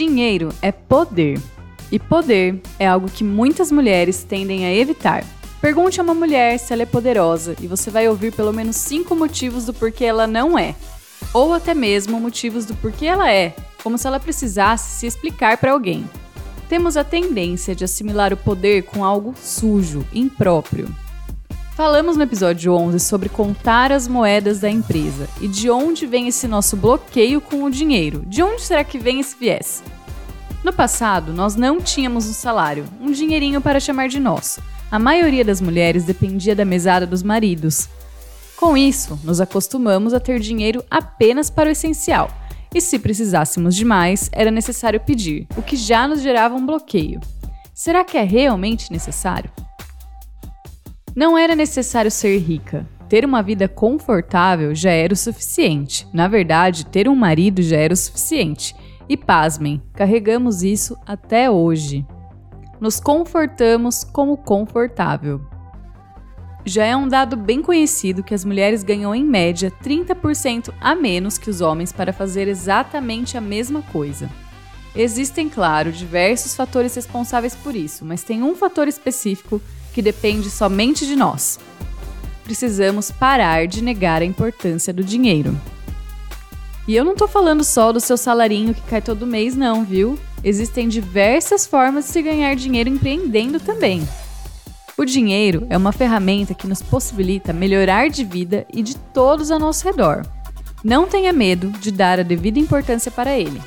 Dinheiro é poder. E poder é algo que muitas mulheres tendem a evitar. Pergunte a uma mulher se ela é poderosa e você vai ouvir pelo menos cinco motivos do porquê ela não é. Ou até mesmo motivos do porquê ela é, como se ela precisasse se explicar para alguém. Temos a tendência de assimilar o poder com algo sujo, impróprio. Falamos no episódio 11 sobre contar as moedas da empresa e de onde vem esse nosso bloqueio com o dinheiro. De onde será que vem esse viés? No passado, nós não tínhamos um salário, um dinheirinho para chamar de nosso. A maioria das mulheres dependia da mesada dos maridos. Com isso, nos acostumamos a ter dinheiro apenas para o essencial. E se precisássemos de mais, era necessário pedir, o que já nos gerava um bloqueio. Será que é realmente necessário? Não era necessário ser rica. Ter uma vida confortável já era o suficiente. Na verdade, ter um marido já era o suficiente. E pasmem, carregamos isso até hoje. Nos confortamos como confortável. Já é um dado bem conhecido que as mulheres ganham em média 30% a menos que os homens para fazer exatamente a mesma coisa. Existem, claro, diversos fatores responsáveis por isso, mas tem um fator específico que depende somente de nós. Precisamos parar de negar a importância do dinheiro. E eu não tô falando só do seu salarinho que cai todo mês, não, viu? Existem diversas formas de se ganhar dinheiro empreendendo também. O dinheiro é uma ferramenta que nos possibilita melhorar de vida e de todos ao nosso redor. Não tenha medo de dar a devida importância para ele.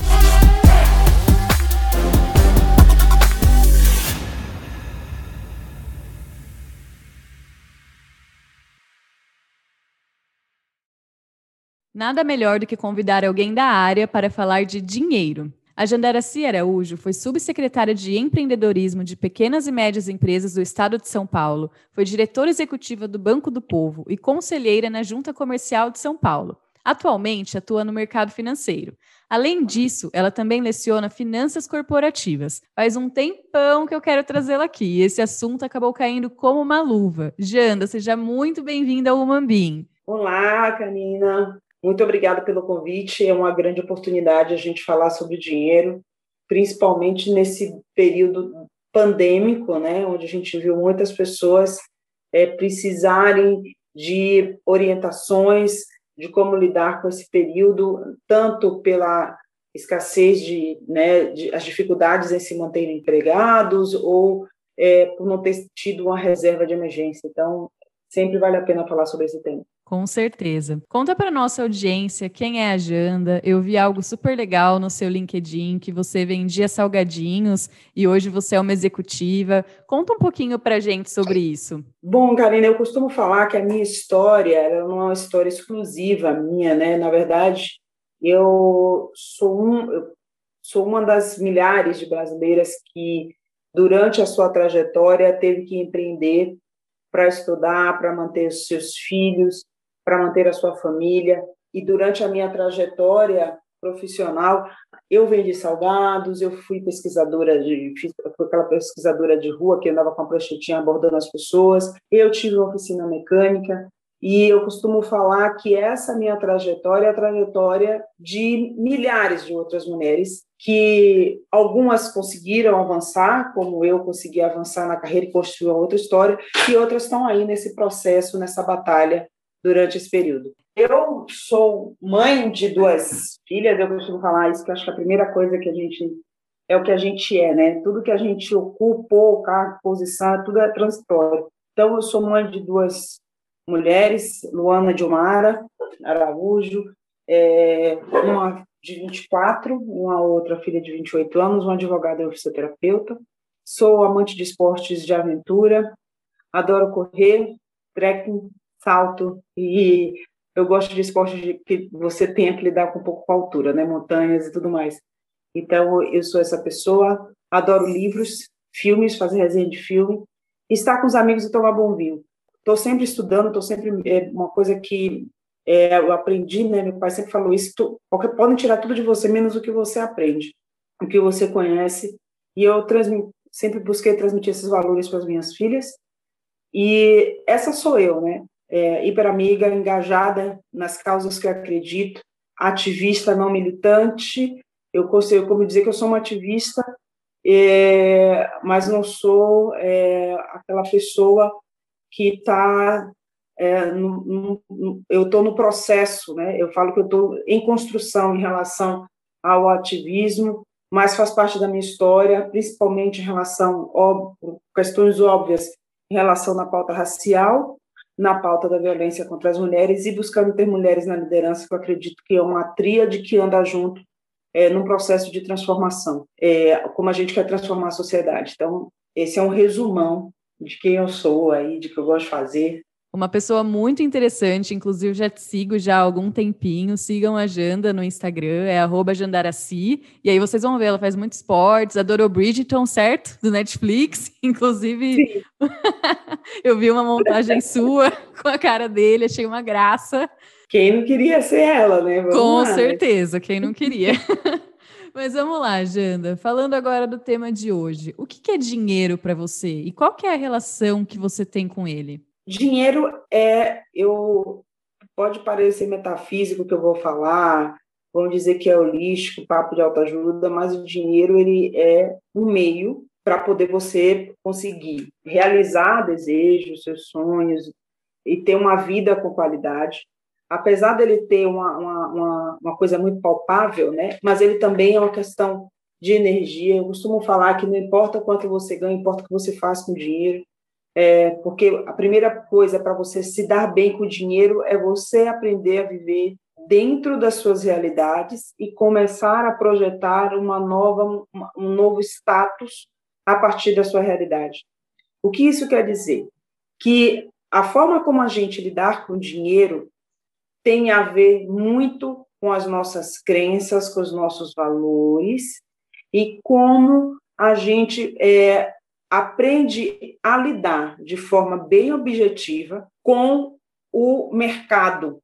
Nada melhor do que convidar alguém da área para falar de dinheiro. A Jandaraci Araújo foi subsecretária de empreendedorismo de pequenas e médias empresas do Estado de São Paulo, foi diretora executiva do Banco do Povo e conselheira na Junta Comercial de São Paulo. Atualmente atua no mercado financeiro. Além disso, ela também leciona finanças corporativas. Faz um tempão que eu quero trazê-la aqui. Esse assunto acabou caindo como uma luva. Janda, seja muito bem-vinda ao Humambim. Olá, Canina. Muito obrigada pelo convite. É uma grande oportunidade a gente falar sobre dinheiro, principalmente nesse período pandêmico, né, onde a gente viu muitas pessoas é, precisarem de orientações de como lidar com esse período, tanto pela escassez de, né, de as dificuldades em se manterem empregados ou é, por não ter tido uma reserva de emergência. Então, sempre vale a pena falar sobre esse tema. Com certeza. Conta para nossa audiência quem é a Janda. Eu vi algo super legal no seu LinkedIn que você vendia salgadinhos e hoje você é uma executiva. Conta um pouquinho para gente sobre isso. Bom, Karina, eu costumo falar que a minha história não é uma história exclusiva minha, né? Na verdade, eu sou um, eu sou uma das milhares de brasileiras que durante a sua trajetória teve que empreender para estudar, para manter os seus filhos, para manter a sua família. E durante a minha trajetória profissional, eu vendi salgados, eu fui pesquisadora de, fui aquela pesquisadora de rua que andava com a pranchetinha abordando as pessoas, eu tive uma oficina mecânica, e eu costumo falar que essa minha trajetória é a trajetória de milhares de outras mulheres, que algumas conseguiram avançar, como eu consegui avançar na carreira e construir outra história, e outras estão aí nesse processo, nessa batalha durante esse período. Eu sou mãe de duas filhas, eu costumo falar isso, que acho que a primeira coisa que a gente é o que a gente é, né? Tudo que a gente ocupou, cargo, posição, tudo é transitório. Então, eu sou mãe de duas mulheres, Luana Dilmara Araújo, é, uma de 24, uma outra filha de 28 anos, uma advogada e fisioterapeuta. Sou amante de esportes de aventura, adoro correr, trekking, salto e eu gosto de esportes de que você tenha que lidar com um pouco com a altura, né, montanhas e tudo mais. Então eu sou essa pessoa, adoro livros, filmes, fazer resenha de filme, estar com os amigos e tomar bom vinho. Estou sempre estudando, estou sempre é uma coisa que é, eu aprendi, né? Meu pai sempre falou isso. Tu, podem tirar tudo de você menos o que você aprende, o que você conhece. E eu sempre busquei transmitir esses valores para as minhas filhas. E essa sou eu, né? É, hiperamiga, engajada nas causas que eu acredito, ativista não militante, eu consigo como dizer que eu sou uma ativista, é, mas não sou é, aquela pessoa que está é, eu estou no processo, né? Eu falo que eu estou em construção em relação ao ativismo, mas faz parte da minha história, principalmente em relação óbvio, questões óbvias em relação na pauta racial, na pauta da violência contra as mulheres e buscando ter mulheres na liderança, que eu acredito que é uma tríade que anda junto é, num processo de transformação, é, como a gente quer transformar a sociedade. Então, esse é um resumão de quem eu sou aí, de que eu gosto de fazer, uma pessoa muito interessante, inclusive já te sigo já há algum tempinho. Sigam a Janda no Instagram, é @jandaraci. E aí vocês vão ver, ela faz muito esportes, adorou Bridgerton, certo? Do Netflix. Inclusive, eu vi uma montagem sua com a cara dele, achei uma graça. Quem não queria ser ela, né? Vamos com lá. certeza, quem não queria. Mas vamos lá, Janda. Falando agora do tema de hoje. O que é dinheiro para você e qual é a relação que você tem com ele? Dinheiro é, eu pode parecer metafísico que eu vou falar, vamos dizer que é holístico, papo de autoajuda, mas o dinheiro ele é um meio para poder você conseguir realizar desejos, seus sonhos e ter uma vida com qualidade. Apesar dele ter uma, uma, uma, uma coisa muito palpável, né? mas ele também é uma questão de energia. Eu costumo falar que não importa quanto você ganha, importa o que você faz com o dinheiro. É, porque a primeira coisa para você se dar bem com o dinheiro é você aprender a viver dentro das suas realidades e começar a projetar uma nova, um novo status a partir da sua realidade. O que isso quer dizer? Que a forma como a gente lidar com o dinheiro tem a ver muito com as nossas crenças, com os nossos valores e como a gente é, aprende a lidar de forma bem objetiva com o mercado.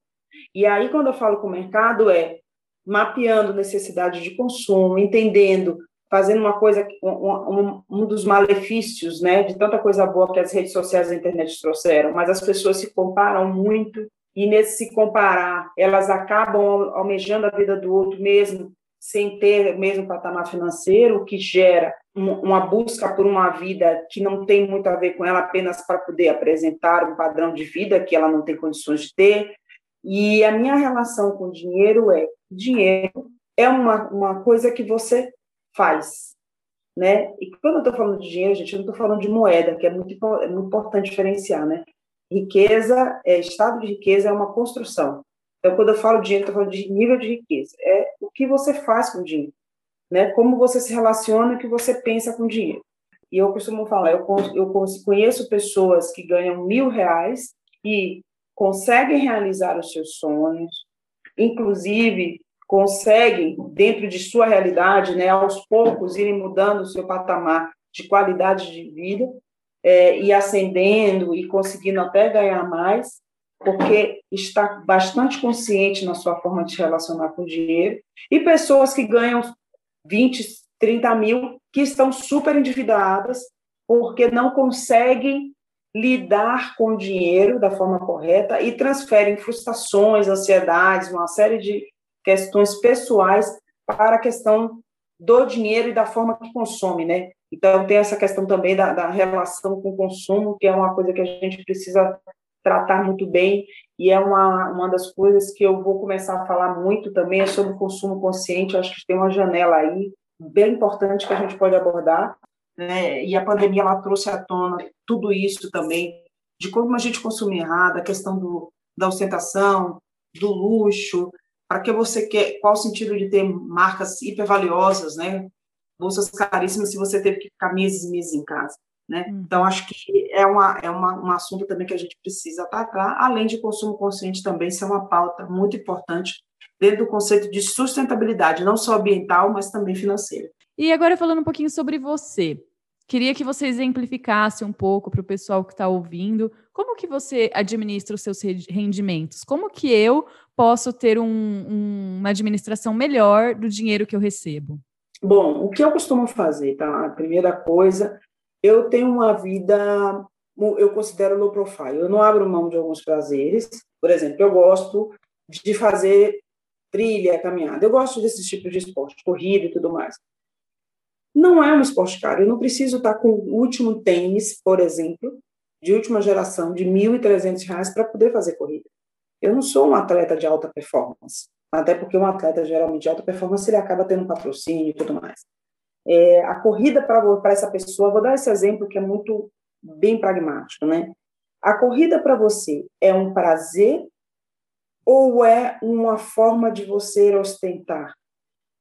E aí, quando eu falo com o mercado, é mapeando necessidade de consumo, entendendo, fazendo uma coisa, um, um, dos malefícios, né, de tanta coisa boa que as redes sociais e a internet trouxeram, mas as pessoas se comparam muito e nesse se comparar, elas acabam almejando a vida do outro mesmo sem ter o mesmo patamar financeiro, o que gera uma busca por uma vida que não tem muito a ver com ela apenas para poder apresentar um padrão de vida que ela não tem condições de ter. E a minha relação com dinheiro é: dinheiro é uma, uma coisa que você faz. Né? E quando eu estou falando de dinheiro, gente, eu não estou falando de moeda, que é muito, é muito importante diferenciar. Né? Riqueza, é, estado de riqueza é uma construção. Então, quando eu falo dinheiro, estou falando de nível de riqueza. É o que você faz com o dinheiro, né? Como você se relaciona, o que você pensa com dinheiro. E eu costumo falar, eu, eu conheço pessoas que ganham mil reais e conseguem realizar os seus sonhos, inclusive conseguem, dentro de sua realidade, né, aos poucos, irem mudando o seu patamar de qualidade de vida é, e ascendendo e conseguindo até ganhar mais, porque está bastante consciente na sua forma de se relacionar com o dinheiro, e pessoas que ganham 20, 30 mil, que estão super endividadas, porque não conseguem lidar com o dinheiro da forma correta e transferem frustrações, ansiedades, uma série de questões pessoais para a questão do dinheiro e da forma que consome, né? Então, tem essa questão também da, da relação com o consumo, que é uma coisa que a gente precisa tratar muito bem, e é uma, uma das coisas que eu vou começar a falar muito também, é sobre o consumo consciente, eu acho que tem uma janela aí bem importante que a gente pode abordar, né? e a pandemia ela trouxe à tona tudo isso também, de como a gente consome errado, a questão do, da ostentação, do luxo, para que você quer, qual o sentido de ter marcas hipervaliosas, né? bolsas caríssimas se você teve que ficar meses e meses em casa. Né? Hum. Então, acho que é, uma, é uma, um assunto também que a gente precisa atacar, além de consumo consciente também ser uma pauta muito importante dentro do conceito de sustentabilidade, não só ambiental, mas também financeira. E agora falando um pouquinho sobre você, queria que você exemplificasse um pouco para o pessoal que está ouvindo, como que você administra os seus rendimentos? Como que eu posso ter um, um, uma administração melhor do dinheiro que eu recebo? Bom, o que eu costumo fazer, tá? A primeira coisa eu tenho uma vida, eu considero low profile. Eu não abro mão de alguns prazeres. Por exemplo, eu gosto de fazer trilha, caminhada. Eu gosto desses tipos de esporte, corrida e tudo mais. Não é um esporte caro. Eu não preciso estar com o último tênis, por exemplo, de última geração, de R$ 1.300 para poder fazer corrida. Eu não sou um atleta de alta performance, até porque um atleta geralmente de alta performance ele acaba tendo patrocínio e tudo mais. É, a corrida para essa pessoa, vou dar esse exemplo que é muito bem pragmático, né? A corrida para você é um prazer ou é uma forma de você ostentar?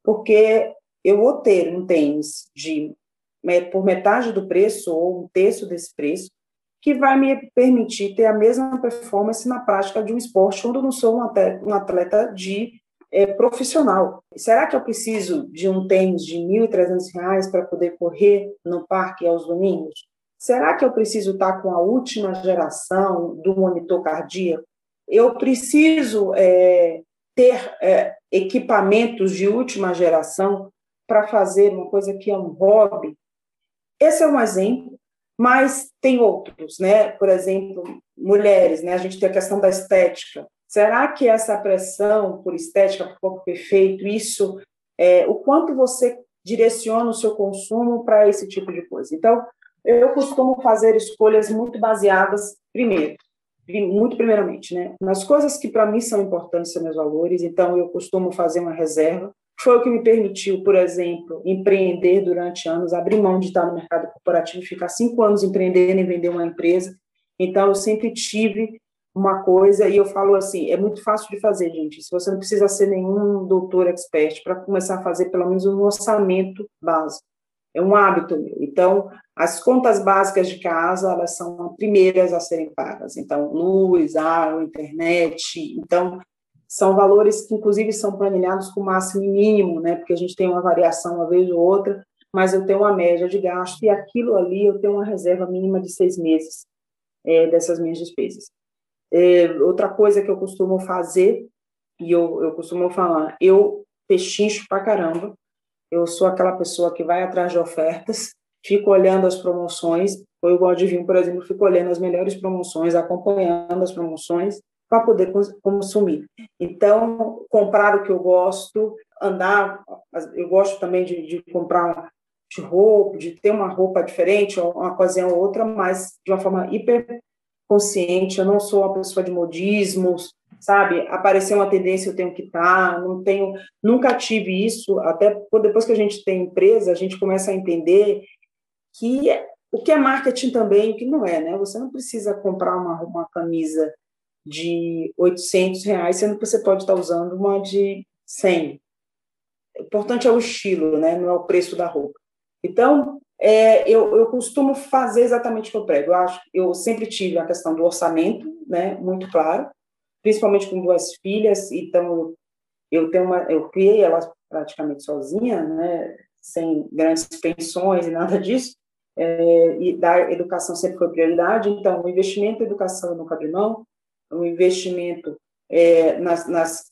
Porque eu vou ter um tênis de por metade do preço ou um terço desse preço, que vai me permitir ter a mesma performance na prática de um esporte quando eu não sou um atleta de é, profissional. Será que eu preciso de um tênis de R$ 1.300 para poder correr no parque aos domingos? Será que eu preciso estar com a última geração do monitor cardíaco? Eu preciso é, ter é, equipamentos de última geração para fazer uma coisa que é um hobby? Esse é um exemplo, mas tem outros, né? Por exemplo, mulheres, né? A gente tem a questão da estética. Será que essa pressão por estética, por corpo perfeito, isso, é, o quanto você direciona o seu consumo para esse tipo de coisa? Então, eu costumo fazer escolhas muito baseadas, primeiro, muito primeiramente, né, nas coisas que para mim são importantes, são meus valores, então eu costumo fazer uma reserva. Foi o que me permitiu, por exemplo, empreender durante anos, abrir mão de estar no mercado corporativo, ficar cinco anos empreendendo e vender uma empresa. Então, eu sempre tive uma coisa, e eu falo assim, é muito fácil de fazer, gente. Se você não precisa ser nenhum doutor expert para começar a fazer pelo menos um orçamento básico. É um hábito meu. Então, as contas básicas de casa, elas são as primeiras a serem pagas. Então, luz, água, internet. Então, são valores que, inclusive, são planilhados com máximo e mínimo, né? Porque a gente tem uma variação uma vez ou outra, mas eu tenho uma média de gasto e aquilo ali eu tenho uma reserva mínima de seis meses é, dessas minhas despesas. É, outra coisa que eu costumo fazer, e eu, eu costumo falar, eu pechincho pra caramba, eu sou aquela pessoa que vai atrás de ofertas, fico olhando as promoções, eu gosto de vir, por exemplo, fico olhando as melhores promoções, acompanhando as promoções, para poder consumir. Então, comprar o que eu gosto, andar, eu gosto também de, de comprar de roupa, de ter uma roupa diferente, uma ocasião ou outra, mas de uma forma hiper consciente, eu não sou uma pessoa de modismos, sabe? Aparecer uma tendência eu tenho que estar, tá, não tenho, nunca tive isso, até depois que a gente tem empresa, a gente começa a entender que o que é marketing também, o que não é, né? Você não precisa comprar uma, uma camisa de 800 reais, sendo que você pode estar usando uma de 100. O importante é o estilo, né? Não é o preço da roupa. Então, é, eu, eu costumo fazer exatamente o que eu prego. Eu acho, eu sempre tive a questão do orçamento, né, muito claro, principalmente com duas filhas. Então, eu tenho uma, eu criei elas praticamente sozinha, né, sem grandes pensões e nada disso. É, e da educação sempre foi prioridade. Então, o investimento em educação no cabrimão, o investimento é, nas, nas,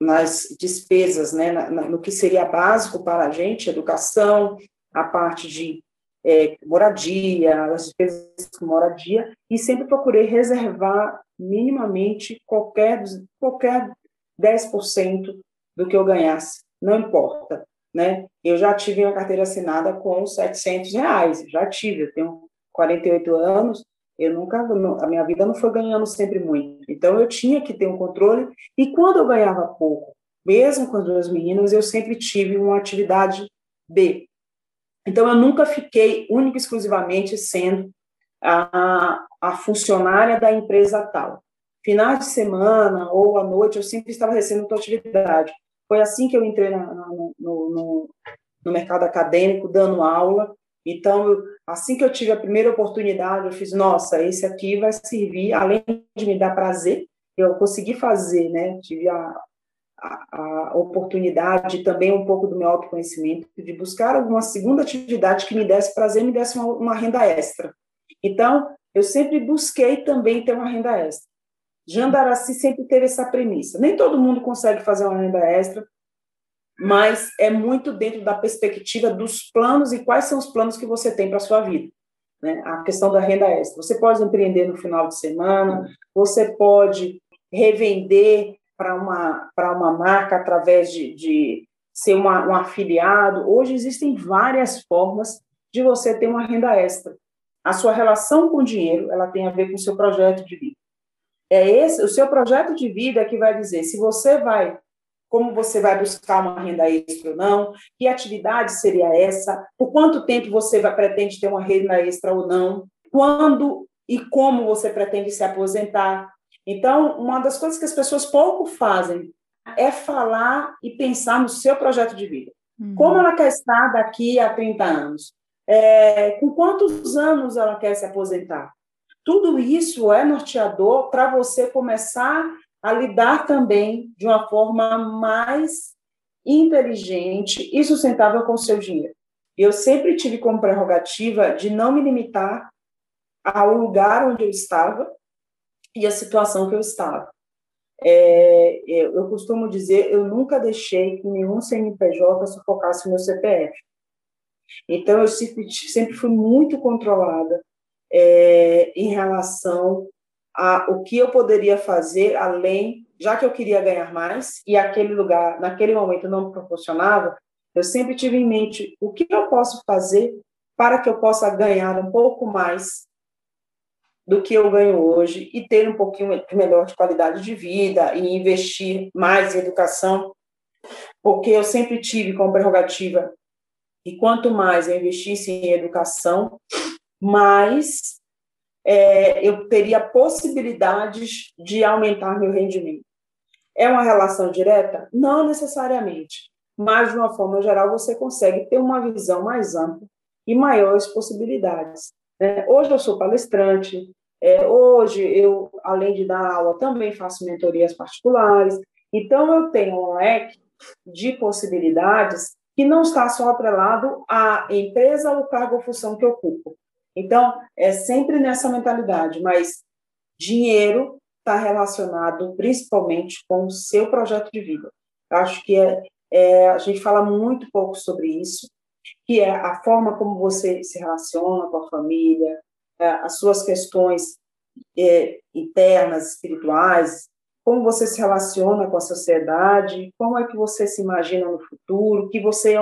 nas despesas, né, na, na, no que seria básico para a gente, educação, a parte de é, moradia, as despesas com moradia, e sempre procurei reservar minimamente qualquer, qualquer 10% do que eu ganhasse, não importa. Né? Eu já tive uma carteira assinada com 700 reais, já tive, eu tenho 48 anos, eu nunca, a minha vida não foi ganhando sempre muito. Então eu tinha que ter um controle, e quando eu ganhava pouco, mesmo com as duas meninas, eu sempre tive uma atividade B, então, eu nunca fiquei única e exclusivamente sendo a, a funcionária da empresa tal. Finais de semana ou à noite, eu sempre estava recebendo tua atividade. Foi assim que eu entrei na, no, no, no, mercado acadêmico, dando aula. Então, eu, assim que eu tive a primeira oportunidade, eu fiz, nossa, esse aqui vai servir, além de me dar prazer, eu consegui fazer, né? Tive a, a, oportunidade, também um pouco do meu autoconhecimento, de buscar alguma segunda atividade que me desse prazer, me desse uma, uma renda extra. Então, eu sempre busquei também ter uma renda extra. Jandaraci sempre teve essa premissa. Nem todo mundo consegue fazer uma renda extra, mas é muito dentro da perspectiva dos planos e quais são os planos que você tem para a sua vida. Né? A questão da renda extra. Você pode empreender no final de semana, você pode revender para uma, uma marca através de, de ser uma, um afiliado. Hoje existem várias formas de você ter uma renda extra. A sua relação com o dinheiro, ela tem a ver com o seu projeto de vida. É esse o seu projeto de vida que vai dizer se você vai como você vai buscar uma renda extra ou não, que atividade seria essa, por quanto tempo você vai, pretende ter uma renda extra ou não, quando e como você pretende se aposentar. Então, uma das coisas que as pessoas pouco fazem é falar e pensar no seu projeto de vida. Uhum. Como ela quer estar daqui a 30 anos? É, com quantos anos ela quer se aposentar? Tudo isso é norteador para você começar a lidar também de uma forma mais inteligente e sustentável com o seu dinheiro. Eu sempre tive como prerrogativa de não me limitar ao lugar onde eu estava e a situação que eu estava. É, eu costumo dizer, eu nunca deixei que nenhum CNPJ sufocasse meu CPF. Então, eu sempre, sempre fui muito controlada é, em relação a o que eu poderia fazer além, já que eu queria ganhar mais e aquele lugar, naquele momento, não me proporcionava, eu sempre tive em mente o que eu posso fazer para que eu possa ganhar um pouco mais do que eu ganho hoje e ter um pouquinho melhor de qualidade de vida e investir mais em educação, porque eu sempre tive como prerrogativa e quanto mais eu investisse em educação, mais é, eu teria possibilidades de aumentar meu rendimento. É uma relação direta? Não necessariamente, mas de uma forma geral você consegue ter uma visão mais ampla e maiores possibilidades. Né? Hoje eu sou palestrante, é, hoje eu, além de dar aula, também faço mentorias particulares, então eu tenho um leque de possibilidades que não está só atrelado à empresa ou cargo ou função que ocupo, então, é sempre nessa mentalidade, mas dinheiro está relacionado principalmente com o seu projeto de vida. Acho que é, é, a gente fala muito pouco sobre isso, que é a forma como você se relaciona com a família, é, as suas questões é, internas, espirituais, como você se relaciona com a sociedade, como é que você se imagina no futuro, que você,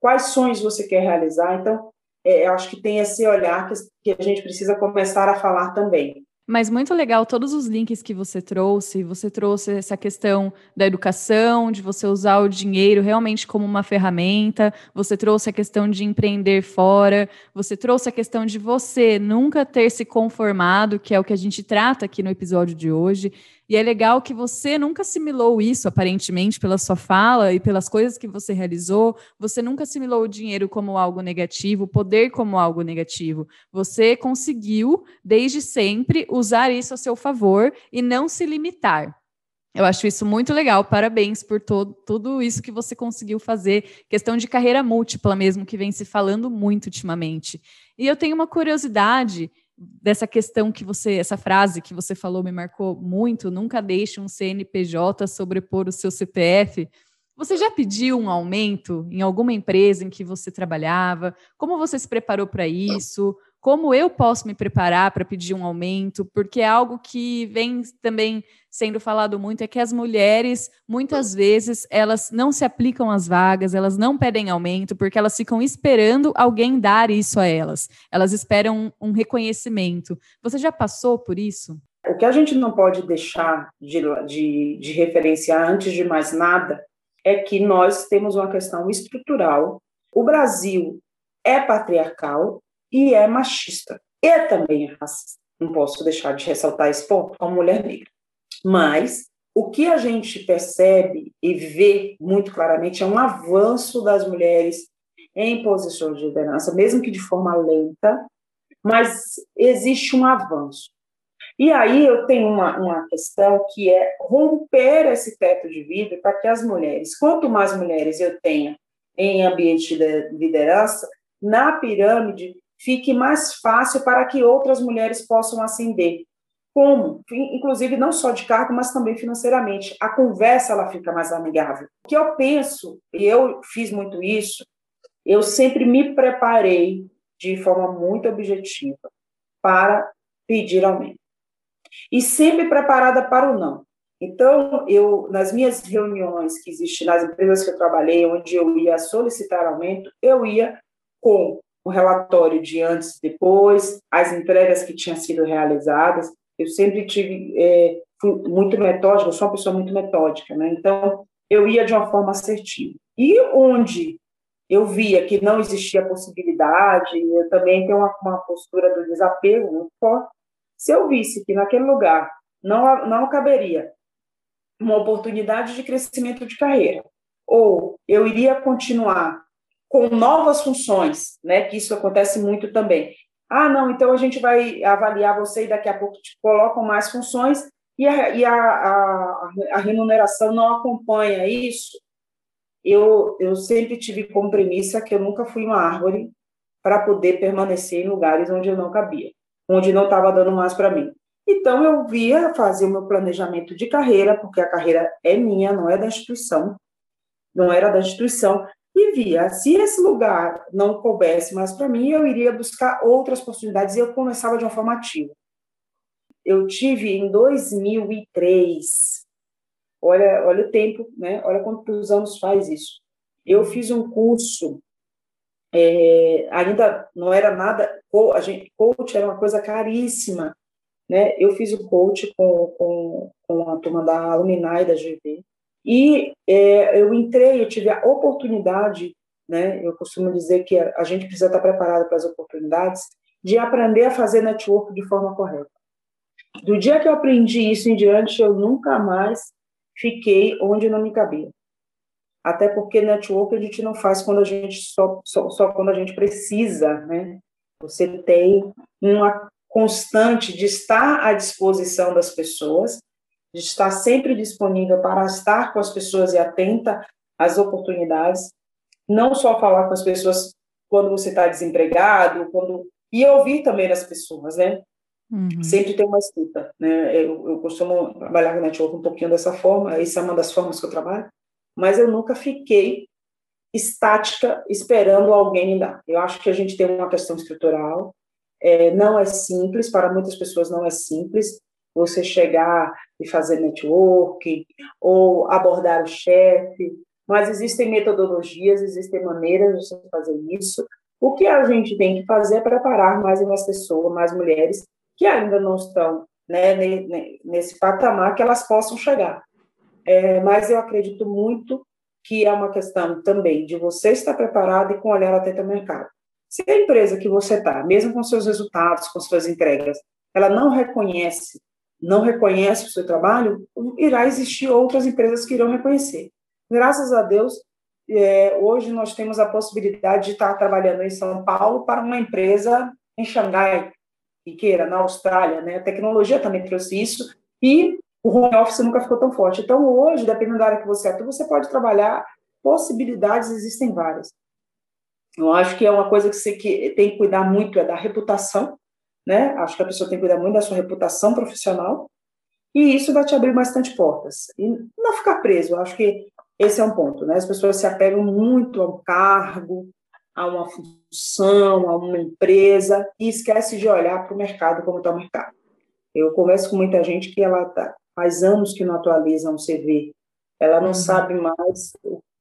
quais sonhos você quer realizar. Então, é, eu acho que tem esse olhar que, que a gente precisa começar a falar também. Mas muito legal todos os links que você trouxe. Você trouxe essa questão da educação, de você usar o dinheiro realmente como uma ferramenta. Você trouxe a questão de empreender fora. Você trouxe a questão de você nunca ter se conformado, que é o que a gente trata aqui no episódio de hoje. E é legal que você nunca assimilou isso, aparentemente, pela sua fala e pelas coisas que você realizou. Você nunca assimilou o dinheiro como algo negativo, o poder como algo negativo. Você conseguiu, desde sempre, usar isso a seu favor e não se limitar. Eu acho isso muito legal. Parabéns por todo, tudo isso que você conseguiu fazer. Questão de carreira múltipla mesmo, que vem se falando muito ultimamente. E eu tenho uma curiosidade dessa questão que você, essa frase que você falou me marcou muito, nunca deixe um CNPJ sobrepor o seu CPF. Você já pediu um aumento em alguma empresa em que você trabalhava? Como você se preparou para isso? Como eu posso me preparar para pedir um aumento, porque é algo que vem também sendo falado muito é que as mulheres muitas vezes elas não se aplicam às vagas, elas não pedem aumento porque elas ficam esperando alguém dar isso a elas. Elas esperam um, um reconhecimento. Você já passou por isso? O que a gente não pode deixar de, de, de referenciar antes de mais nada é que nós temos uma questão estrutural. O Brasil é patriarcal e é machista. E também é racista. Não posso deixar de ressaltar esse ponto como mulher negra. Mas o que a gente percebe e vê muito claramente é um avanço das mulheres em posições de liderança, mesmo que de forma lenta, mas existe um avanço. E aí eu tenho uma, uma questão que é romper esse teto de vidro para que as mulheres, quanto mais mulheres eu tenha em ambiente de liderança, na pirâmide fique mais fácil para que outras mulheres possam ascender. Como? Inclusive, não só de cargo, mas também financeiramente. A conversa ela fica mais amigável. O que eu penso, e eu fiz muito isso, eu sempre me preparei de forma muito objetiva para pedir aumento. E sempre preparada para o não. Então, eu nas minhas reuniões que existem nas empresas que eu trabalhei, onde eu ia solicitar aumento, eu ia com o relatório de antes e depois, as entregas que tinham sido realizadas. Eu sempre tive é, muito metódica, sou uma pessoa muito metódica, né? Então, eu ia de uma forma assertiva. E onde eu via que não existia possibilidade, eu também tenho uma, uma postura do desapego muito forte. Se eu visse que naquele lugar não, não caberia uma oportunidade de crescimento de carreira, ou eu iria continuar com novas funções, né, que isso acontece muito também. Ah, não, então a gente vai avaliar você e daqui a pouco te colocam mais funções e a, e a, a, a remuneração não acompanha isso. Eu, eu sempre tive como premissa que eu nunca fui uma árvore para poder permanecer em lugares onde eu não cabia, onde não estava dando mais para mim. Então, eu via fazer o meu planejamento de carreira, porque a carreira é minha, não é da instituição, não era da instituição, e via, se esse lugar não coubesse mais para mim, eu iria buscar outras possibilidades, e eu começava de uma forma ativa. Eu tive em 2003, olha, olha o tempo, né? olha quantos anos faz isso. Eu fiz um curso, é, ainda não era nada, a gente, coach era uma coisa caríssima, né? Eu fiz o coach com, com, com a turma da Alumni da GV, e é, eu entrei, eu tive a oportunidade, né? Eu costumo dizer que a, a gente precisa estar preparado para as oportunidades, de aprender a fazer network de forma correta. Do dia que eu aprendi isso em diante, eu nunca mais fiquei onde não me cabia. Até porque network a gente não faz quando a gente só, só, só quando a gente precisa, né? Você tem uma constante de estar à disposição das pessoas, de estar sempre disponível para estar com as pessoas e atenta às oportunidades, não só falar com as pessoas quando você está desempregado, quando e ouvir também das pessoas, né? Uhum. Sempre tem uma escuta, né? Eu, eu costumo trabalhar com network um pouquinho dessa forma, essa é uma das formas que eu trabalho, mas eu nunca fiquei estática esperando alguém me dar. Eu acho que a gente tem uma questão estrutural, é, não é simples, para muitas pessoas não é simples você chegar e fazer network ou abordar o chefe, mas existem metodologias, existem maneiras de você fazer isso. O que a gente tem que fazer é preparar mais umas pessoas, mais mulheres que ainda não estão né, nesse patamar que elas possam chegar. É, mas eu acredito muito que é uma questão também de você estar preparado e com olhar atento ao mercado. Se a empresa que você está, mesmo com seus resultados, com suas entregas, ela não reconhece, não reconhece o seu trabalho, irá existir outras empresas que irão reconhecer. Graças a Deus, é, hoje nós temos a possibilidade de estar trabalhando em São Paulo para uma empresa em Xangai, que queira, na Austrália, né? A tecnologia também trouxe isso e o home office nunca ficou tão forte. Então, hoje, dependendo da área que você atua, você pode trabalhar, possibilidades existem várias. Eu acho que é uma coisa que você que tem que cuidar muito é da reputação, né? Acho que a pessoa tem que cuidar muito da sua reputação profissional e isso vai te abrir bastante portas. E não ficar preso, acho que esse é um ponto, né? As pessoas se apegam muito ao cargo, a uma função, a uma empresa e esquece de olhar para o mercado como está o mercado. Eu converso com muita gente que ela tá, faz anos que não atualiza um CV, ela não uhum. sabe mais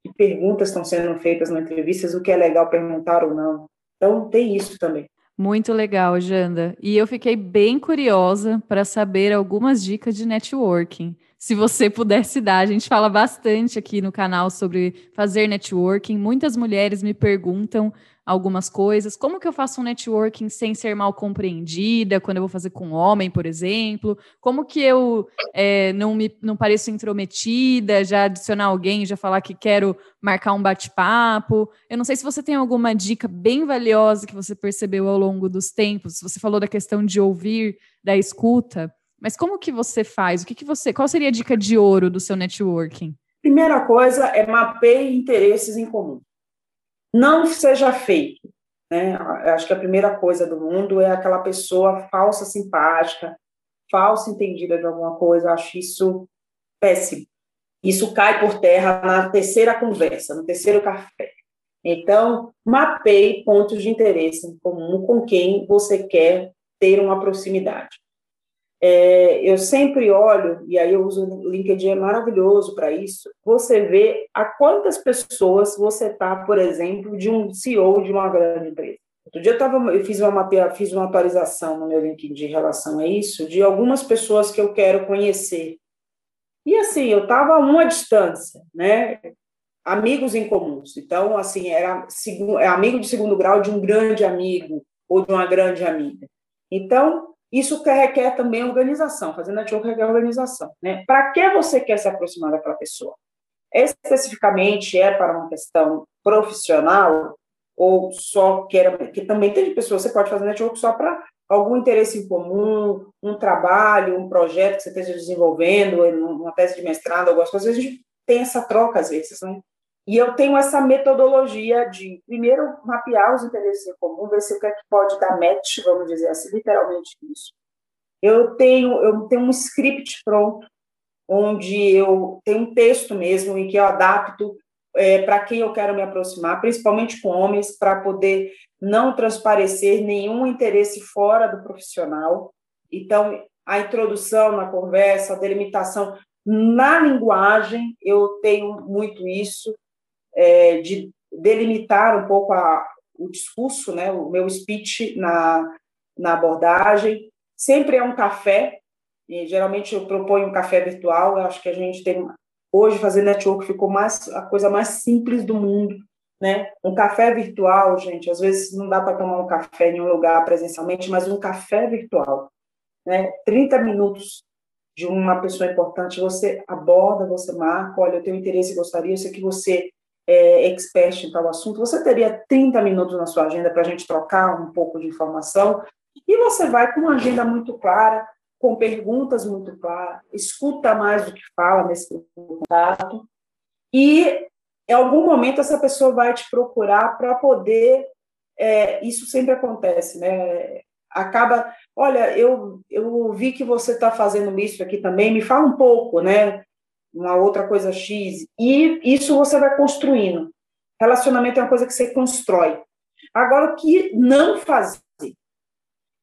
que perguntas estão sendo feitas na entrevistas, o que é legal perguntar ou não. Então, tem isso também. Muito legal, Janda. E eu fiquei bem curiosa para saber algumas dicas de networking. Se você pudesse dar, a gente fala bastante aqui no canal sobre fazer networking. Muitas mulheres me perguntam algumas coisas. Como que eu faço um networking sem ser mal compreendida quando eu vou fazer com um homem, por exemplo? Como que eu é, não me não pareço intrometida, já adicionar alguém, já falar que quero marcar um bate-papo? Eu não sei se você tem alguma dica bem valiosa que você percebeu ao longo dos tempos. Você falou da questão de ouvir, da escuta, mas como que você faz? O que, que você? Qual seria a dica de ouro do seu networking? Primeira coisa é mapear interesses em comum não seja feito. Né? Acho que a primeira coisa do mundo é aquela pessoa falsa simpática, falsa entendida de alguma coisa. Acho isso péssimo. Isso cai por terra na terceira conversa, no terceiro café. Então, mapeie pontos de interesse em comum com quem você quer ter uma proximidade. É, eu sempre olho, e aí eu uso o LinkedIn, é maravilhoso para isso, você vê a quantas pessoas você está, por exemplo, de um CEO de uma grande empresa. Outro dia eu, tava, eu fiz, uma, fiz uma atualização no meu LinkedIn em relação a isso, de algumas pessoas que eu quero conhecer. E assim, eu estava a uma distância, né? Amigos em comuns. Então, assim, era é amigo de segundo grau de um grande amigo ou de uma grande amiga. Então, isso requer também organização, fazer network requer organização. Né? Para que você quer se aproximar daquela pessoa? Especificamente é para uma questão profissional ou só quer, que também tem pessoas, você pode fazer network só para algum interesse em comum, um trabalho, um projeto que você esteja desenvolvendo, uma tese de mestrado, algumas coisas, a gente tem essa troca às vezes, né? E eu tenho essa metodologia de, primeiro, mapear os interesses em comum, ver se o que é que pode dar match, vamos dizer assim, literalmente isso. Eu tenho, eu tenho um script pronto, onde eu tenho um texto mesmo, em que eu adapto é, para quem eu quero me aproximar, principalmente com homens, para poder não transparecer nenhum interesse fora do profissional. Então, a introdução na conversa, a delimitação na linguagem, eu tenho muito isso é, de delimitar um pouco a, o discurso, né, o meu speech na, na abordagem. Sempre é um café, e geralmente eu proponho um café virtual, eu acho que a gente tem hoje fazer network ficou mais a coisa mais simples do mundo, né? Um café virtual, gente, às vezes não dá para tomar um café em um lugar presencialmente, mas um café virtual, né? 30 minutos de uma pessoa importante, você aborda, você marca, olha, eu tenho interesse gostaria, eu sei que você é, expert em tal assunto, você teria 30 minutos na sua agenda para a gente trocar um pouco de informação, e você vai com uma agenda muito clara, com perguntas muito claras, escuta mais do que fala nesse contato, e em algum momento essa pessoa vai te procurar para poder. É, isso sempre acontece, né? Acaba, olha, eu, eu vi que você está fazendo isso aqui também, me fala um pouco, né? Uma outra coisa X, e isso você vai construindo. Relacionamento é uma coisa que você constrói. Agora, o que não fazer?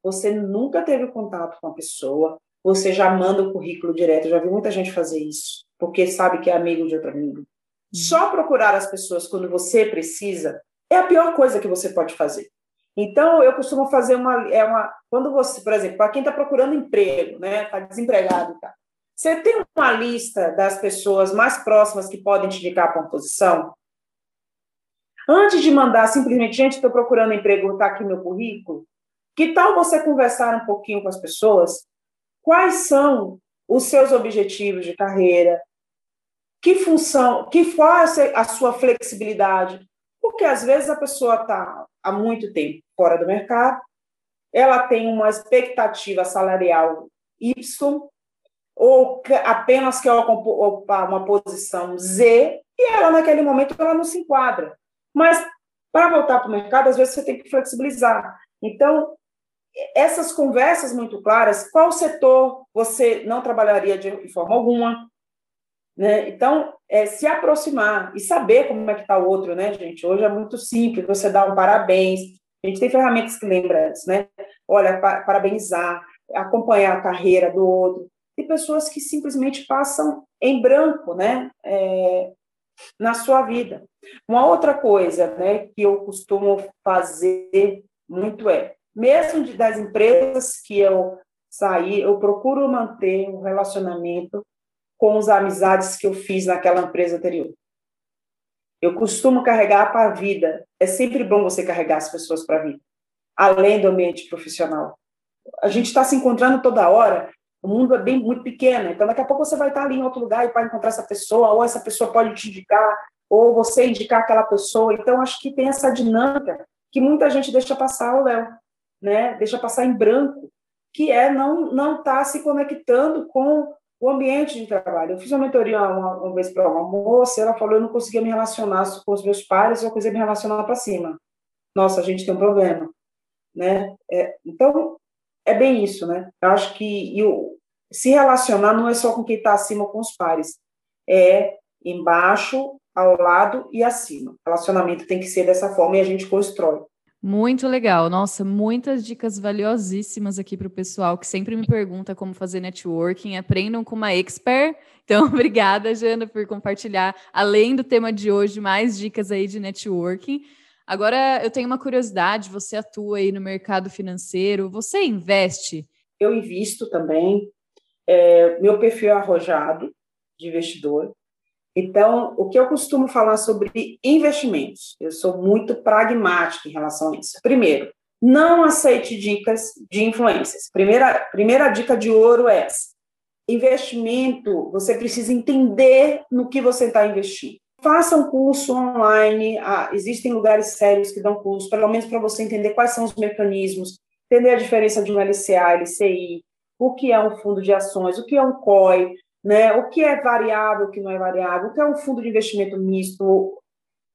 Você nunca teve contato com a pessoa, você já manda o currículo direto. Já vi muita gente fazer isso, porque sabe que é amigo de outro amigo. Hum. Só procurar as pessoas quando você precisa é a pior coisa que você pode fazer. Então, eu costumo fazer uma. É uma quando você, por exemplo, para quem está procurando emprego, né, está desempregado e tal. Você tem uma lista das pessoas mais próximas que podem te indicar para uma posição? Antes de mandar simplesmente, gente, estou procurando emprego, está aqui meu currículo. Que tal você conversar um pouquinho com as pessoas? Quais são os seus objetivos de carreira? Que função, que qual é a sua flexibilidade? Porque às vezes a pessoa está há muito tempo fora do mercado, ela tem uma expectativa salarial Y, ou apenas quer ocupar uma posição Z, e ela, naquele momento, ela não se enquadra. Mas, para voltar para o mercado, às vezes você tem que flexibilizar. Então, essas conversas muito claras, qual setor você não trabalharia de forma alguma, né? Então, é, se aproximar e saber como é que está o outro, né, gente? Hoje é muito simples, você dá um parabéns, a gente tem ferramentas que lembram isso, né? Olha, parabenizar, acompanhar a carreira do outro, tem pessoas que simplesmente passam em branco, né, é, na sua vida. Uma outra coisa, né, que eu costumo fazer muito é, mesmo de, das empresas que eu saí, eu procuro manter um relacionamento com as amizades que eu fiz naquela empresa anterior. Eu costumo carregar para a vida. É sempre bom você carregar as pessoas para a vida, além do ambiente profissional. A gente está se encontrando toda hora o mundo é bem muito pequeno, então daqui a pouco você vai estar ali em outro lugar e vai encontrar essa pessoa, ou essa pessoa pode te indicar, ou você indicar aquela pessoa. Então acho que tem essa dinâmica que muita gente deixa passar, o Léo, né? Deixa passar em branco, que é não não estar tá se conectando com o ambiente de trabalho. Eu fiz uma mentoria uma, uma vez para uma moça, ela falou eu não conseguia me relacionar com os meus pares, eu conseguia me relacionar para cima. Nossa, a gente tem um problema, né? É, então é bem isso, né? Eu acho que o, se relacionar não é só com quem está acima com os pares, é embaixo, ao lado e acima. Relacionamento tem que ser dessa forma e a gente constrói. Muito legal. Nossa, muitas dicas valiosíssimas aqui para o pessoal que sempre me pergunta como fazer networking. Aprendam com uma expert. Então, obrigada, Jana, por compartilhar, além do tema de hoje, mais dicas aí de networking. Agora, eu tenho uma curiosidade: você atua aí no mercado financeiro, você investe? Eu invisto também. É, meu perfil é arrojado de investidor. Então, o que eu costumo falar sobre investimentos? Eu sou muito pragmática em relação a isso. Primeiro, não aceite dicas de influências. Primeira, primeira dica de ouro é essa. Investimento, você precisa entender no que você está investindo. Faça um curso online, ah, existem lugares sérios que dão curso, pelo menos para você entender quais são os mecanismos, entender a diferença de um LCA, LCI, o que é um fundo de ações, o que é um COI, né? O que é variável, o que não é variável, o que é um fundo de investimento misto.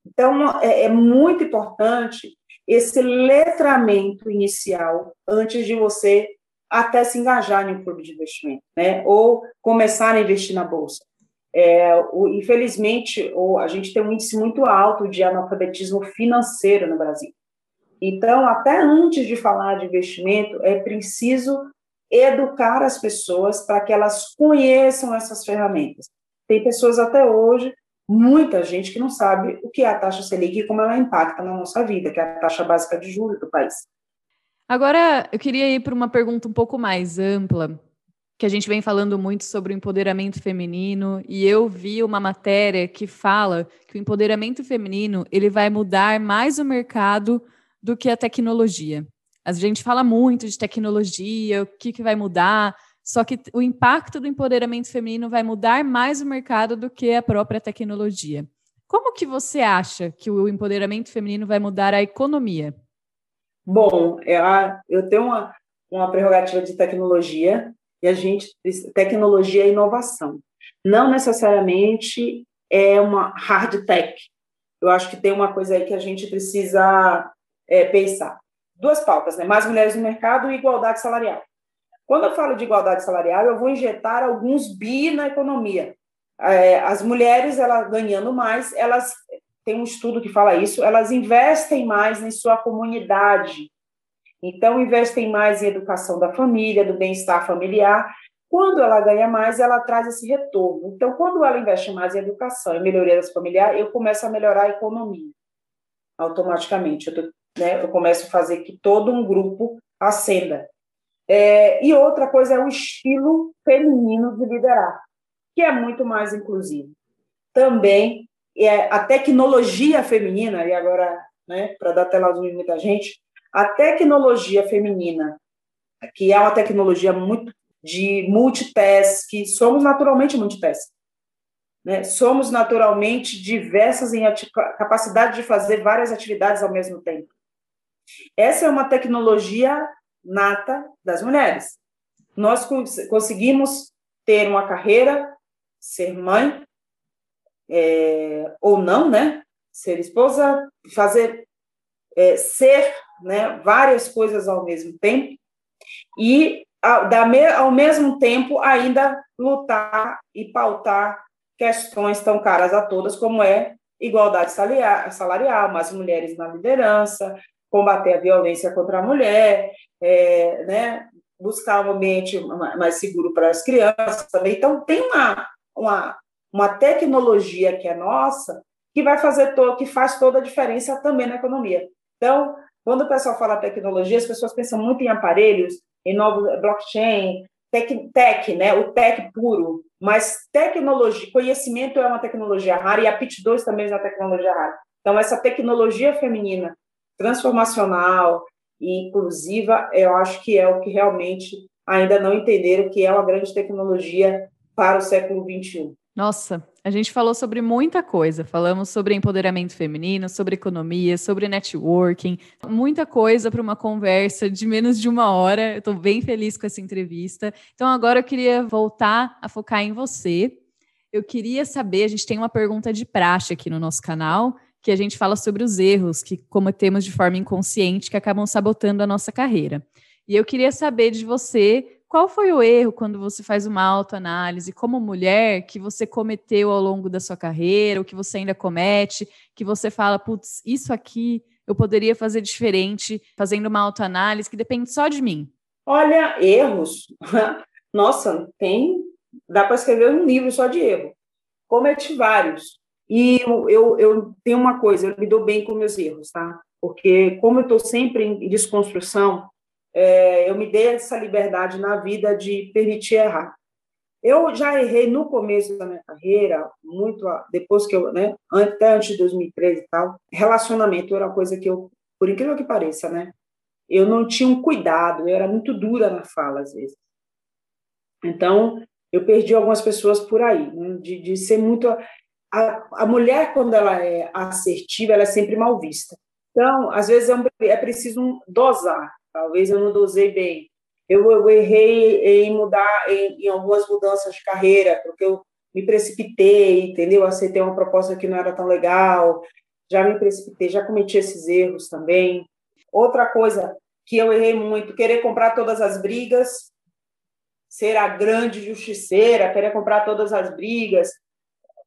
Então, é, é muito importante esse letramento inicial antes de você até se engajar em um clube de investimento, né? Ou começar a investir na bolsa. É, o, infelizmente, o, a gente tem um índice muito alto de analfabetismo financeiro no Brasil. Então, até antes de falar de investimento, é preciso educar as pessoas para que elas conheçam essas ferramentas. Tem pessoas até hoje, muita gente que não sabe o que é a taxa Selic e como ela impacta na nossa vida, que é a taxa básica de juros do país. Agora, eu queria ir para uma pergunta um pouco mais ampla, que a gente vem falando muito sobre o empoderamento feminino, e eu vi uma matéria que fala que o empoderamento feminino ele vai mudar mais o mercado do que a tecnologia. A gente fala muito de tecnologia, o que, que vai mudar, só que o impacto do empoderamento feminino vai mudar mais o mercado do que a própria tecnologia. Como que você acha que o empoderamento feminino vai mudar a economia? Bom, é eu tenho uma, uma prerrogativa de tecnologia e a gente tecnologia é inovação. Não necessariamente é uma hard tech. Eu acho que tem uma coisa aí que a gente precisa é, pensar duas pautas, né? Mais mulheres no mercado e igualdade salarial. Quando eu falo de igualdade salarial, eu vou injetar alguns bi na economia. É, as mulheres, elas ganhando mais, elas tem um estudo que fala isso, elas investem mais em sua comunidade. Então, investem mais em educação da família, do bem-estar familiar. Quando ela ganha mais, ela traz esse retorno. Então, quando ela investe mais em educação e melhoria familiar, eu começo a melhorar a economia automaticamente. Eu estou né? Eu começo a fazer que todo um grupo acenda. É, e outra coisa é o estilo feminino de liderar, que é muito mais inclusivo. Também é, a tecnologia feminina, e agora, né, para dar tela azul em muita gente, a tecnologia feminina, que é uma tecnologia muito de multitask, somos naturalmente multitask. Né? Somos naturalmente diversas em capacidade de fazer várias atividades ao mesmo tempo. Essa é uma tecnologia nata das mulheres. Nós conseguimos ter uma carreira, ser mãe, é, ou não, né? Ser esposa, fazer, é, ser né, várias coisas ao mesmo tempo, e ao mesmo tempo ainda lutar e pautar questões tão caras a todas como é igualdade salarial, mais mulheres na liderança, combater a violência contra a mulher, é, né, buscar um ambiente mais seguro para as crianças também. Então, tem uma, uma, uma tecnologia que é nossa que vai fazer todo, que faz toda a diferença também na economia. Então, quando o pessoal fala tecnologia, as pessoas pensam muito em aparelhos, em novos blockchain, tech, tech, né, o tech puro, mas tecnologia, conhecimento é uma tecnologia rara e a PIT 2 também é uma tecnologia rara. Então, essa tecnologia feminina transformacional e inclusiva, eu acho que é o que realmente ainda não entenderam que é uma grande tecnologia para o século XXI. Nossa, a gente falou sobre muita coisa. Falamos sobre empoderamento feminino, sobre economia, sobre networking, muita coisa para uma conversa de menos de uma hora. Eu estou bem feliz com essa entrevista. Então, agora eu queria voltar a focar em você. Eu queria saber, a gente tem uma pergunta de praxe aqui no nosso canal, que a gente fala sobre os erros que cometemos de forma inconsciente que acabam sabotando a nossa carreira. E eu queria saber de você qual foi o erro quando você faz uma autoanálise como mulher que você cometeu ao longo da sua carreira, o que você ainda comete, que você fala, putz, isso aqui eu poderia fazer diferente, fazendo uma autoanálise que depende só de mim? Olha, erros. Nossa, tem. Dá para escrever um livro só de erro. Cometi vários. E eu, eu, eu tenho uma coisa, eu me dou bem com meus erros, tá? Porque, como eu estou sempre em desconstrução, é, eu me dei essa liberdade na vida de permitir errar. Eu já errei no começo da minha carreira, muito depois que eu, né, até antes de 2013 e tal, relacionamento era uma coisa que eu, por incrível que pareça, né, eu não tinha um cuidado, eu era muito dura na fala às vezes. Então, eu perdi algumas pessoas por aí, né, de, de ser muito a, a mulher quando ela é assertiva, ela é sempre mal vista. Então, às vezes é, é preciso dosar. Talvez eu não dosei bem eu, eu errei em mudar, em, em, algumas mudanças de carreira, porque eu me precipitei, entendeu? Aceitei uma proposta que não era tão legal, já me precipitei, já cometi esses erros também. Outra coisa que eu errei muito, querer comprar todas as brigas, ser a grande justiceira, querer comprar todas as brigas.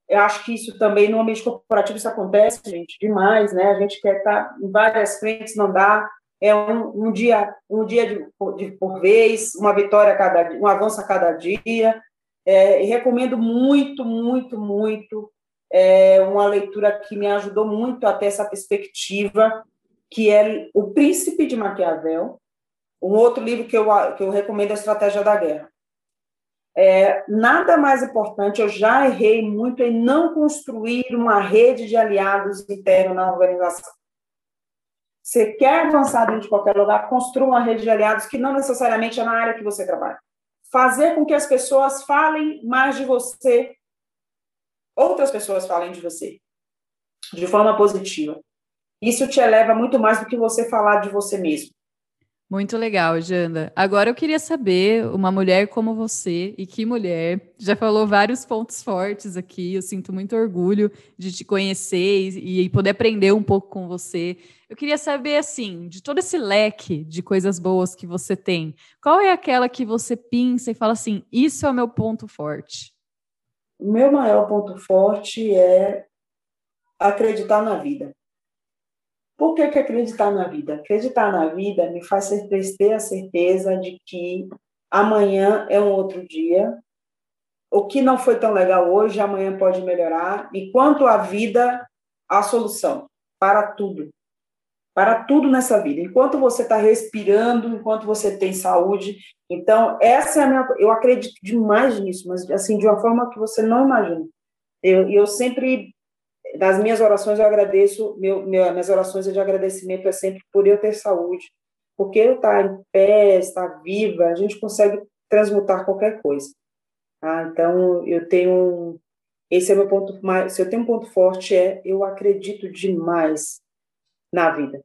Eu acho que isso também no ambiente corporativo isso acontece, gente, demais, né? A gente quer estar em várias frentes, não dá é um, um dia um dia de, de, por vez, uma vitória a cada um avanço a cada dia. É, e recomendo muito, muito, muito é, uma leitura que me ajudou muito a ter essa perspectiva, que é O Príncipe de Maquiavel. Um outro livro que eu, que eu recomendo é A Estratégia da Guerra. É, nada mais importante, eu já errei muito em não construir uma rede de aliados interno na organização. Você quer avançar dentro de qualquer lugar, construa uma rede de aliados que não necessariamente é na área que você trabalha. Fazer com que as pessoas falem mais de você, outras pessoas falem de você, de forma positiva. Isso te eleva muito mais do que você falar de você mesmo. Muito legal, Janda. Agora eu queria saber, uma mulher como você, e que mulher, já falou vários pontos fortes aqui, eu sinto muito orgulho de te conhecer e, e poder aprender um pouco com você. Eu queria saber, assim, de todo esse leque de coisas boas que você tem, qual é aquela que você pinça e fala assim, isso é o meu ponto forte? O meu maior ponto forte é acreditar na vida. Por que, que acreditar na vida? Acreditar na vida me faz ter a certeza de que amanhã é um outro dia. O que não foi tão legal hoje, amanhã pode melhorar. E quanto à vida, a solução para tudo. Para tudo nessa vida. Enquanto você está respirando, enquanto você tem saúde. Então, essa é a minha. Eu acredito demais nisso, mas assim, de uma forma que você não imagina. Eu, eu sempre das minhas orações eu agradeço, meu, meu, minhas orações de agradecimento é sempre por eu ter saúde, porque eu estar em pé, estar viva, a gente consegue transmutar qualquer coisa. Ah, então, eu tenho, esse é meu ponto mais, se eu tenho um ponto forte é, eu acredito demais na vida.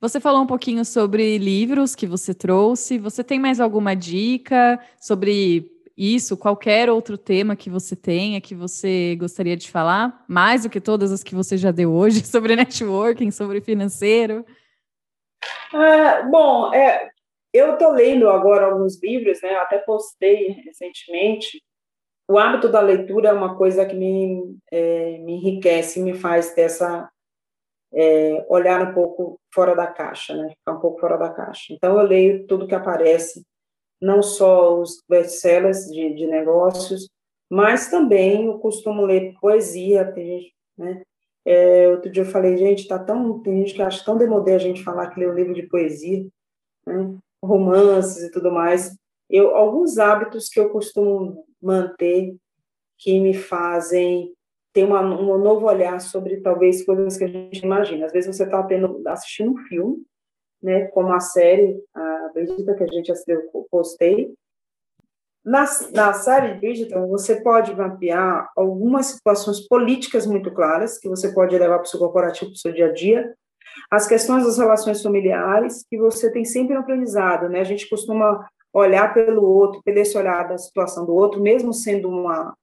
Você falou um pouquinho sobre livros que você trouxe, você tem mais alguma dica sobre isso, qualquer outro tema que você tenha, que você gostaria de falar, mais do que todas as que você já deu hoje, sobre networking, sobre financeiro? Ah, bom, é, eu estou lendo agora alguns livros, né? até postei recentemente. O hábito da leitura é uma coisa que me, é, me enriquece, me faz ter essa é, olhar um pouco fora da caixa, né? Ficar um pouco fora da caixa. Então eu leio tudo que aparece não só os best-sellers de, de negócios, mas também eu costumo ler poesia, tem gente, né? É, outro dia eu falei, gente, tá tão, tem gente que acha tão demodé a gente falar que lê um livro de poesia, né? romances e tudo mais. Eu, alguns hábitos que eu costumo manter que me fazem ter uma, um novo olhar sobre talvez coisas que a gente imagina. Às vezes você está assistindo um filme né, como a série a Bridgerton que a gente assistiu, postei. Na, na série Bridgerton, você pode mapear algumas situações políticas muito claras, que você pode levar para o seu corporativo, para o seu dia a dia, as questões das relações familiares, que você tem sempre um aprendizado, né? A gente costuma olhar pelo outro, pelo esse olhar da situação do outro, mesmo sendo uma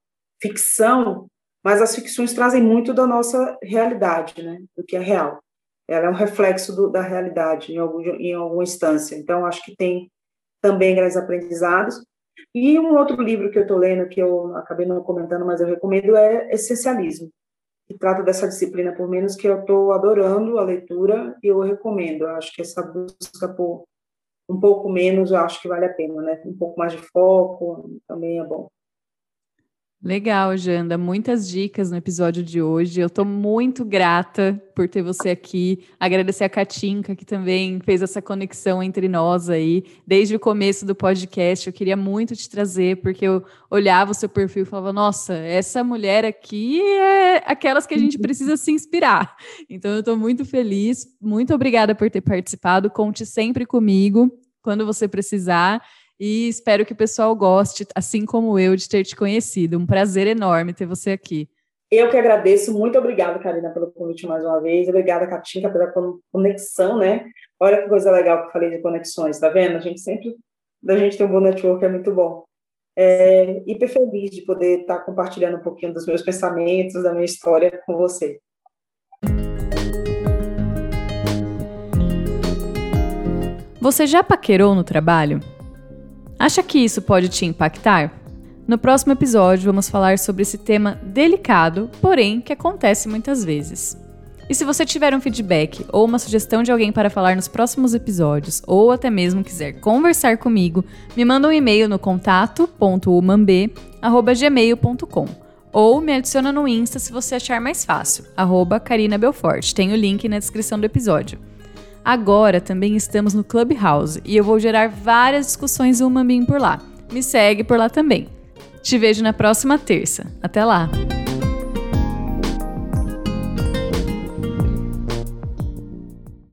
ficção, mas as ficções trazem muito da nossa realidade, né? Do que é real ela é um reflexo do, da realidade em, algum, em alguma instância. Então, acho que tem também grandes aprendizados. E um outro livro que eu estou lendo, que eu acabei não comentando, mas eu recomendo, é Essencialismo. que trata dessa disciplina, por menos que eu estou adorando a leitura e eu recomendo. Eu acho que essa busca por um pouco menos, eu acho que vale a pena, né? Um pouco mais de foco também é bom. Legal, Janda. Muitas dicas no episódio de hoje. Eu estou muito grata por ter você aqui. Agradecer a Katinka, que também fez essa conexão entre nós aí. Desde o começo do podcast, eu queria muito te trazer, porque eu olhava o seu perfil e falava: nossa, essa mulher aqui é aquelas que a gente precisa se inspirar. Então, eu estou muito feliz. Muito obrigada por ter participado. Conte sempre comigo quando você precisar e espero que o pessoal goste, assim como eu, de ter te conhecido. Um prazer enorme ter você aqui. Eu que agradeço, muito obrigada, Karina, pelo convite mais uma vez. Obrigada, Katinka, pela conexão, né? Olha que coisa legal que eu falei de conexões, tá vendo? A gente sempre, da gente ter um bom network é muito bom. É, hiper feliz de poder estar compartilhando um pouquinho dos meus pensamentos, da minha história com você. Você já paquerou no trabalho? Acha que isso pode te impactar? No próximo episódio, vamos falar sobre esse tema delicado, porém que acontece muitas vezes. E se você tiver um feedback ou uma sugestão de alguém para falar nos próximos episódios, ou até mesmo quiser conversar comigo, me manda um e-mail no contato.umamb.gmail.com ou me adiciona no Insta se você achar mais fácil, arroba Belfort. Tem o link na descrição do episódio. Agora também estamos no Clubhouse e eu vou gerar várias discussões Umambim por lá. Me segue por lá também. Te vejo na próxima terça. Até lá!